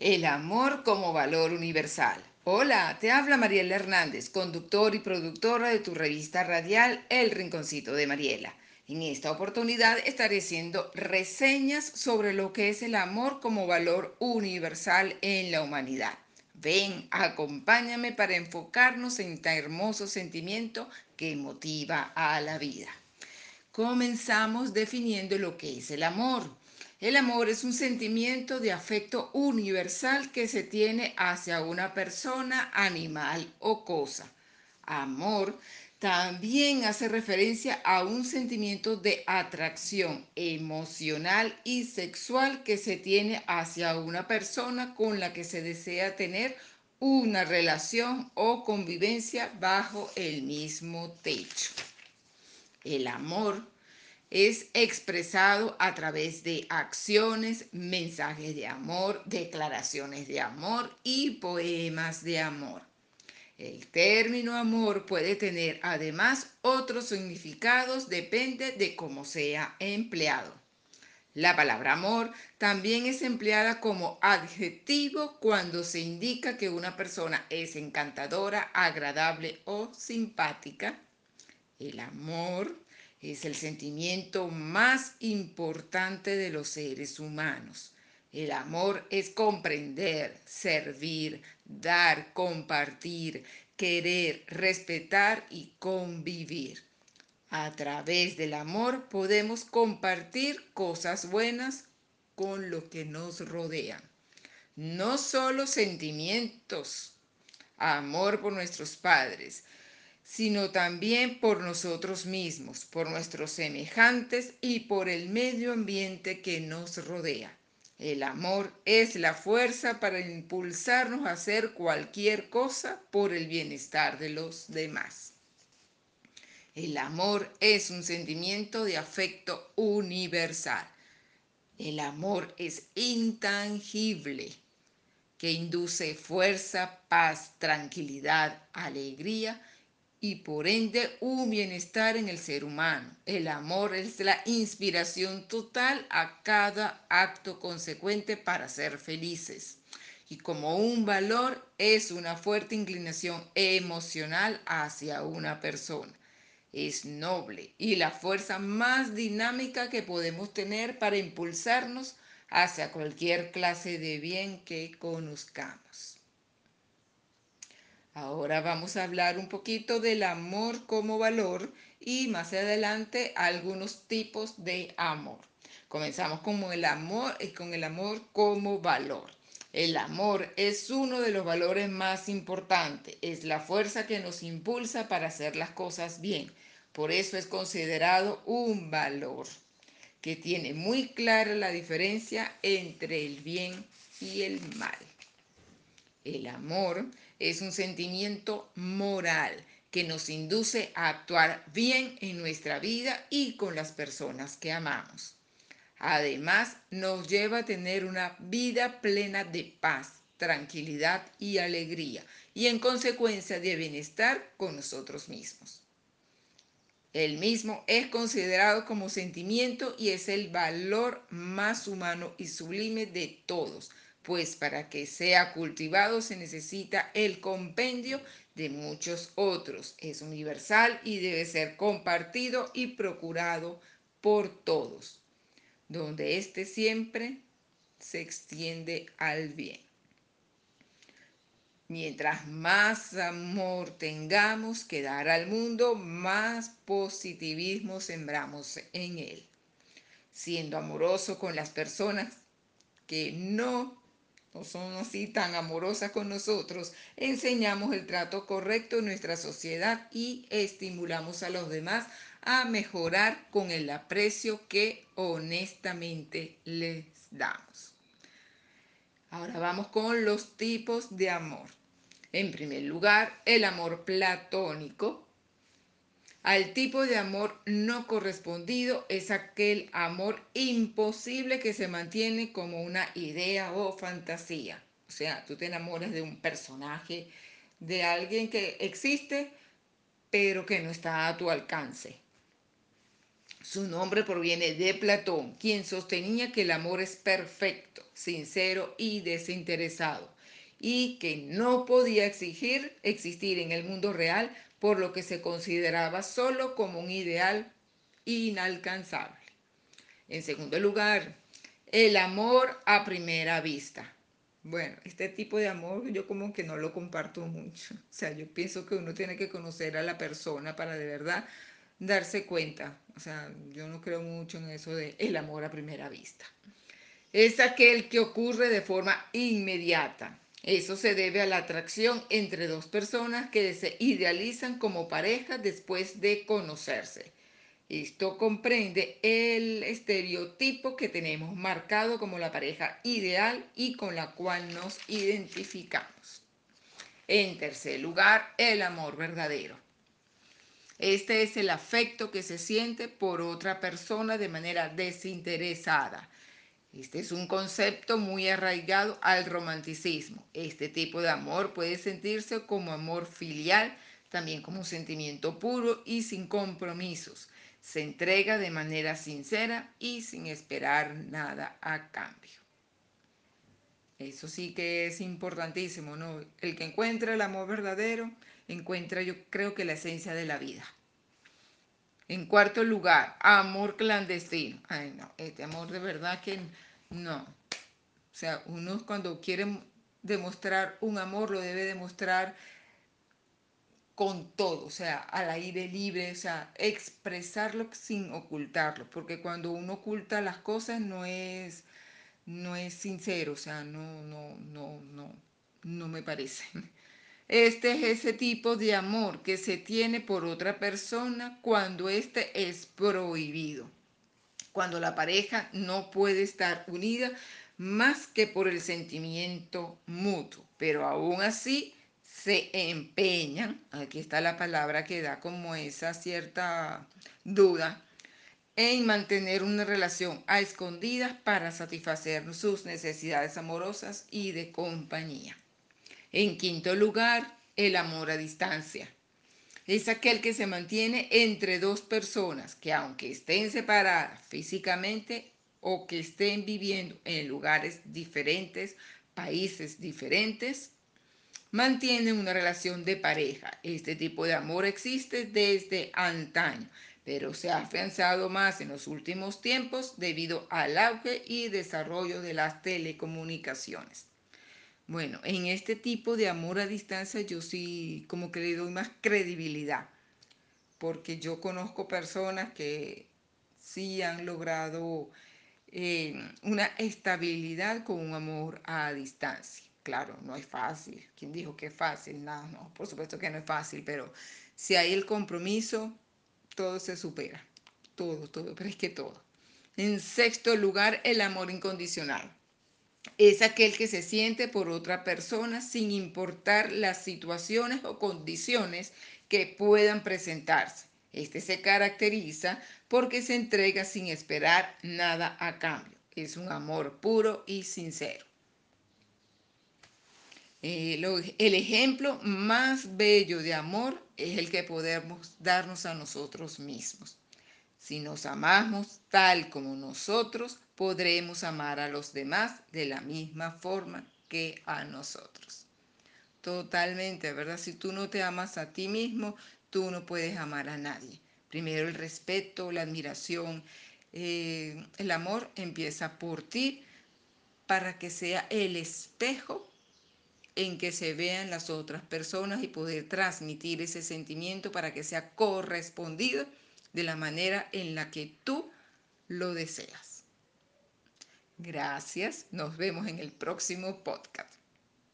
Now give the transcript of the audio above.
El amor como valor universal. Hola, te habla Mariela Hernández, conductor y productora de tu revista radial El Rinconcito de Mariela. En esta oportunidad estaré haciendo reseñas sobre lo que es el amor como valor universal en la humanidad. Ven, acompáñame para enfocarnos en este hermoso sentimiento que motiva a la vida. Comenzamos definiendo lo que es el amor. El amor es un sentimiento de afecto universal que se tiene hacia una persona, animal o cosa. Amor también hace referencia a un sentimiento de atracción emocional y sexual que se tiene hacia una persona con la que se desea tener una relación o convivencia bajo el mismo techo. El amor es expresado a través de acciones, mensajes de amor, declaraciones de amor y poemas de amor. El término amor puede tener además otros significados, depende de cómo sea empleado. La palabra amor también es empleada como adjetivo cuando se indica que una persona es encantadora, agradable o simpática. El amor es el sentimiento más importante de los seres humanos. El amor es comprender, servir, dar, compartir, querer, respetar y convivir. A través del amor podemos compartir cosas buenas con lo que nos rodean. No solo sentimientos, amor por nuestros padres, sino también por nosotros mismos, por nuestros semejantes y por el medio ambiente que nos rodea. El amor es la fuerza para impulsarnos a hacer cualquier cosa por el bienestar de los demás. El amor es un sentimiento de afecto universal. El amor es intangible, que induce fuerza, paz, tranquilidad, alegría y por ende un bienestar en el ser humano. El amor es la inspiración total a cada acto consecuente para ser felices. Y como un valor es una fuerte inclinación emocional hacia una persona. Es noble y la fuerza más dinámica que podemos tener para impulsarnos hacia cualquier clase de bien que conozcamos. Ahora vamos a hablar un poquito del amor como valor y más adelante algunos tipos de amor. Comenzamos con el amor, eh, con el amor como valor. El amor es uno de los valores más importantes, es la fuerza que nos impulsa para hacer las cosas bien. Por eso es considerado un valor que tiene muy clara la diferencia entre el bien y el mal. El amor es un sentimiento moral que nos induce a actuar bien en nuestra vida y con las personas que amamos. Además, nos lleva a tener una vida plena de paz, tranquilidad y alegría, y en consecuencia de bienestar con nosotros mismos. El mismo es considerado como sentimiento y es el valor más humano y sublime de todos, pues para que sea cultivado se necesita el compendio de muchos otros. Es universal y debe ser compartido y procurado por todos, donde éste siempre se extiende al bien. Mientras más amor tengamos que dar al mundo, más positivismo sembramos en él. Siendo amoroso con las personas que no no son así tan amorosas con nosotros, enseñamos el trato correcto en nuestra sociedad y estimulamos a los demás a mejorar con el aprecio que honestamente les damos. Ahora vamos con los tipos de amor. En primer lugar, el amor platónico, al tipo de amor no correspondido es aquel amor imposible que se mantiene como una idea o fantasía. O sea, tú te enamoras de un personaje, de alguien que existe, pero que no está a tu alcance. Su nombre proviene de Platón, quien sostenía que el amor es perfecto, sincero y desinteresado, y que no podía exigir existir en el mundo real, por lo que se consideraba solo como un ideal inalcanzable. En segundo lugar, el amor a primera vista. Bueno, este tipo de amor yo como que no lo comparto mucho. O sea, yo pienso que uno tiene que conocer a la persona para de verdad darse cuenta. O sea, yo no creo mucho en eso de el amor a primera vista. Es aquel que ocurre de forma inmediata. Eso se debe a la atracción entre dos personas que se idealizan como pareja después de conocerse. Esto comprende el estereotipo que tenemos marcado como la pareja ideal y con la cual nos identificamos. En tercer lugar, el amor verdadero. Este es el afecto que se siente por otra persona de manera desinteresada. Este es un concepto muy arraigado al romanticismo. Este tipo de amor puede sentirse como amor filial, también como un sentimiento puro y sin compromisos se entrega de manera sincera y sin esperar nada a cambio. Eso sí que es importantísimo, ¿no? El que encuentra el amor verdadero, encuentra yo creo que la esencia de la vida. En cuarto lugar, amor clandestino. Ay, no, este amor de verdad que no. O sea, uno cuando quiere demostrar un amor lo debe demostrar con todo, o sea, al aire libre, o sea, expresarlo sin ocultarlo, porque cuando uno oculta las cosas no es, no es sincero, o sea, no, no, no, no, no me parece. Este es ese tipo de amor que se tiene por otra persona cuando este es prohibido, cuando la pareja no puede estar unida más que por el sentimiento mutuo, pero aún así se empeñan, aquí está la palabra que da como esa cierta duda, en mantener una relación a escondidas para satisfacer sus necesidades amorosas y de compañía. En quinto lugar, el amor a distancia. Es aquel que se mantiene entre dos personas que aunque estén separadas físicamente o que estén viviendo en lugares diferentes, países diferentes, mantienen una relación de pareja. Este tipo de amor existe desde antaño, pero se ha afianzado más en los últimos tiempos debido al auge y desarrollo de las telecomunicaciones. Bueno, en este tipo de amor a distancia yo sí como que le doy más credibilidad, porque yo conozco personas que sí han logrado eh, una estabilidad con un amor a distancia. Claro, no es fácil. ¿Quién dijo que es fácil? No, no, por supuesto que no es fácil, pero si hay el compromiso, todo se supera. Todo, todo, pero es que todo. En sexto lugar, el amor incondicional. Es aquel que se siente por otra persona sin importar las situaciones o condiciones que puedan presentarse. Este se caracteriza porque se entrega sin esperar nada a cambio. Es un amor puro y sincero. Eh, el ejemplo más bello de amor es el que podemos darnos a nosotros mismos. Si nos amamos tal como nosotros, podremos amar a los demás de la misma forma que a nosotros. Totalmente, ¿verdad? Si tú no te amas a ti mismo, tú no puedes amar a nadie. Primero el respeto, la admiración, eh, el amor empieza por ti para que sea el espejo en que se vean las otras personas y poder transmitir ese sentimiento para que sea correspondido de la manera en la que tú lo deseas. Gracias, nos vemos en el próximo podcast.